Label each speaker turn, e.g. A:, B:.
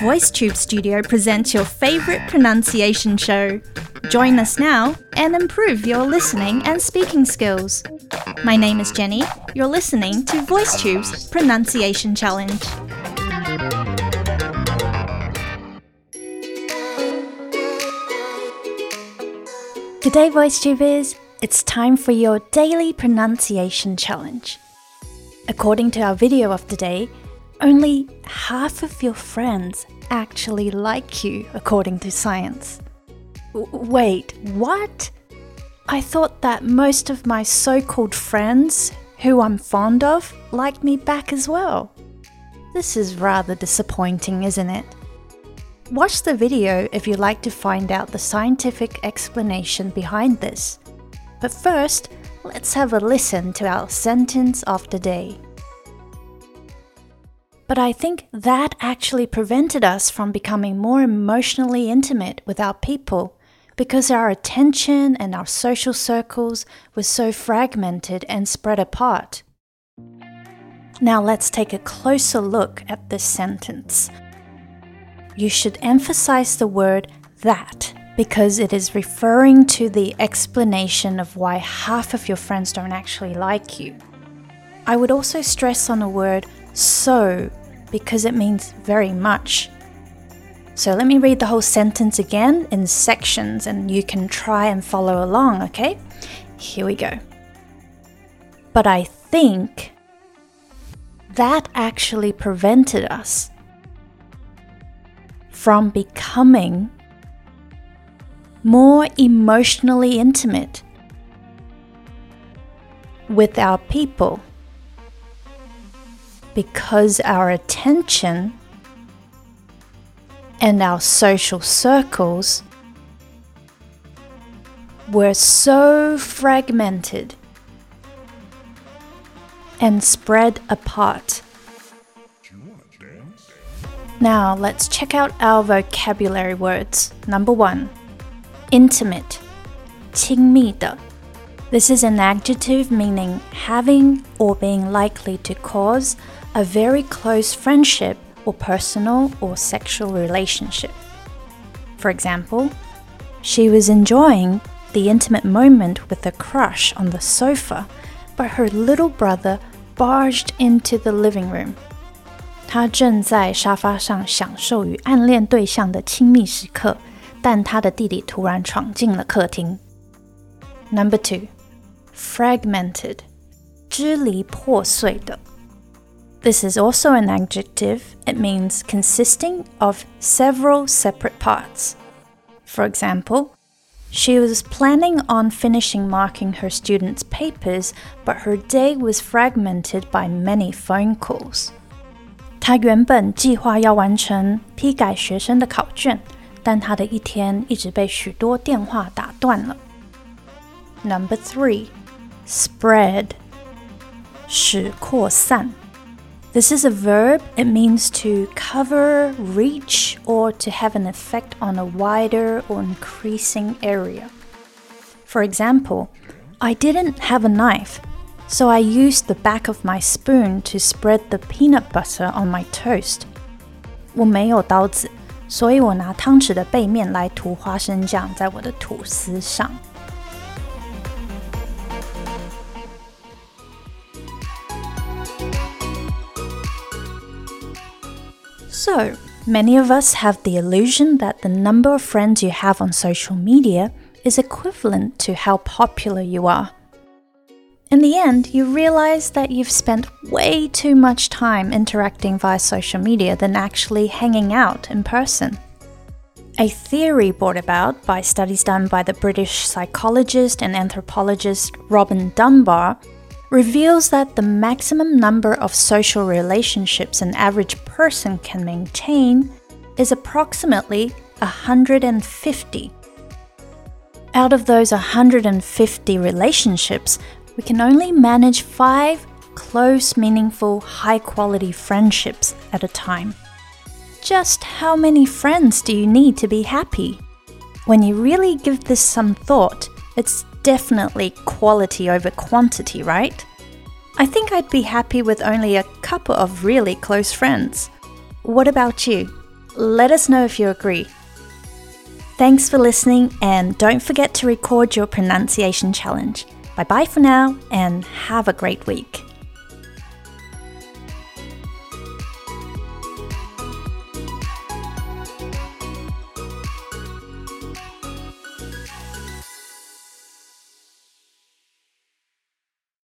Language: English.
A: VoiceTube Studio presents your favorite pronunciation show. Join us now and improve your listening and speaking skills. My name is Jenny. You're listening to VoiceTube's Pronunciation Challenge. Good day, VoiceTubers. It's time for your daily pronunciation challenge. According to our video of the day, only half of your friends actually like you, according to science. W wait, what? I thought that most of my so called friends, who I'm fond of, like me back as well. This is rather disappointing, isn't it? Watch the video if you'd like to find out the scientific explanation behind this. But first, let's have a listen to our sentence of the day. But I think that actually prevented us from becoming more emotionally intimate with our people because our attention and our social circles were so fragmented and spread apart. Now let's take a closer look at this sentence. You should emphasize the word that because it is referring to the explanation of why half of your friends don't actually like you. I would also stress on the word so because it means very much. So let me read the whole sentence again in sections and you can try and follow along, okay? Here we go. But I think that actually prevented us from becoming more emotionally intimate with our people because our attention and our social circles were so fragmented and spread apart. Now let's check out our vocabulary words. Number one, intimate, 亲密的 this is an adjective meaning having or being likely to cause a very close friendship or personal or sexual relationship. For example, she was enjoying the intimate moment with a crush on the sofa, but her little brother barged into the living room. 她正在沙发上享受与暗恋对象的亲密时刻，但她的弟弟突然闯进了客厅。Number two fragmented, 支离破碎的. This is also an adjective. It means consisting of several separate parts. For example, she was planning on finishing marking her students' papers, but her day was fragmented by many phone calls. 她原本计划要完成批改学生的考卷，但她的一天一直被许多电话打断了。Number three, spread 使扩散 This is a verb. It means to cover, reach, or to have an effect on a wider or increasing area. For example, I didn't have a knife, so I used the back of my spoon to spread the peanut butter on my toast. 我没有刀子，所以我拿汤匙的背面来涂花生酱在我的吐司上。 So, many of us have the illusion that the number of friends you have on social media is equivalent to how popular you are. In the end, you realize that you've spent way too much time interacting via social media than actually hanging out in person. A theory brought about by studies done by the British psychologist and anthropologist Robin Dunbar reveals that the maximum number of social relationships an average person can maintain is approximately 150. Out of those 150 relationships, we can only manage five close, meaningful, high quality friendships at a time. Just how many friends do you need to be happy? When you really give this some thought, it's definitely quality over quantity, right? I think I'd be happy with only a couple of really close friends. What about you? Let us know if you agree. Thanks for listening, and don't forget to record your pronunciation challenge. Bye bye for now, and have a great week.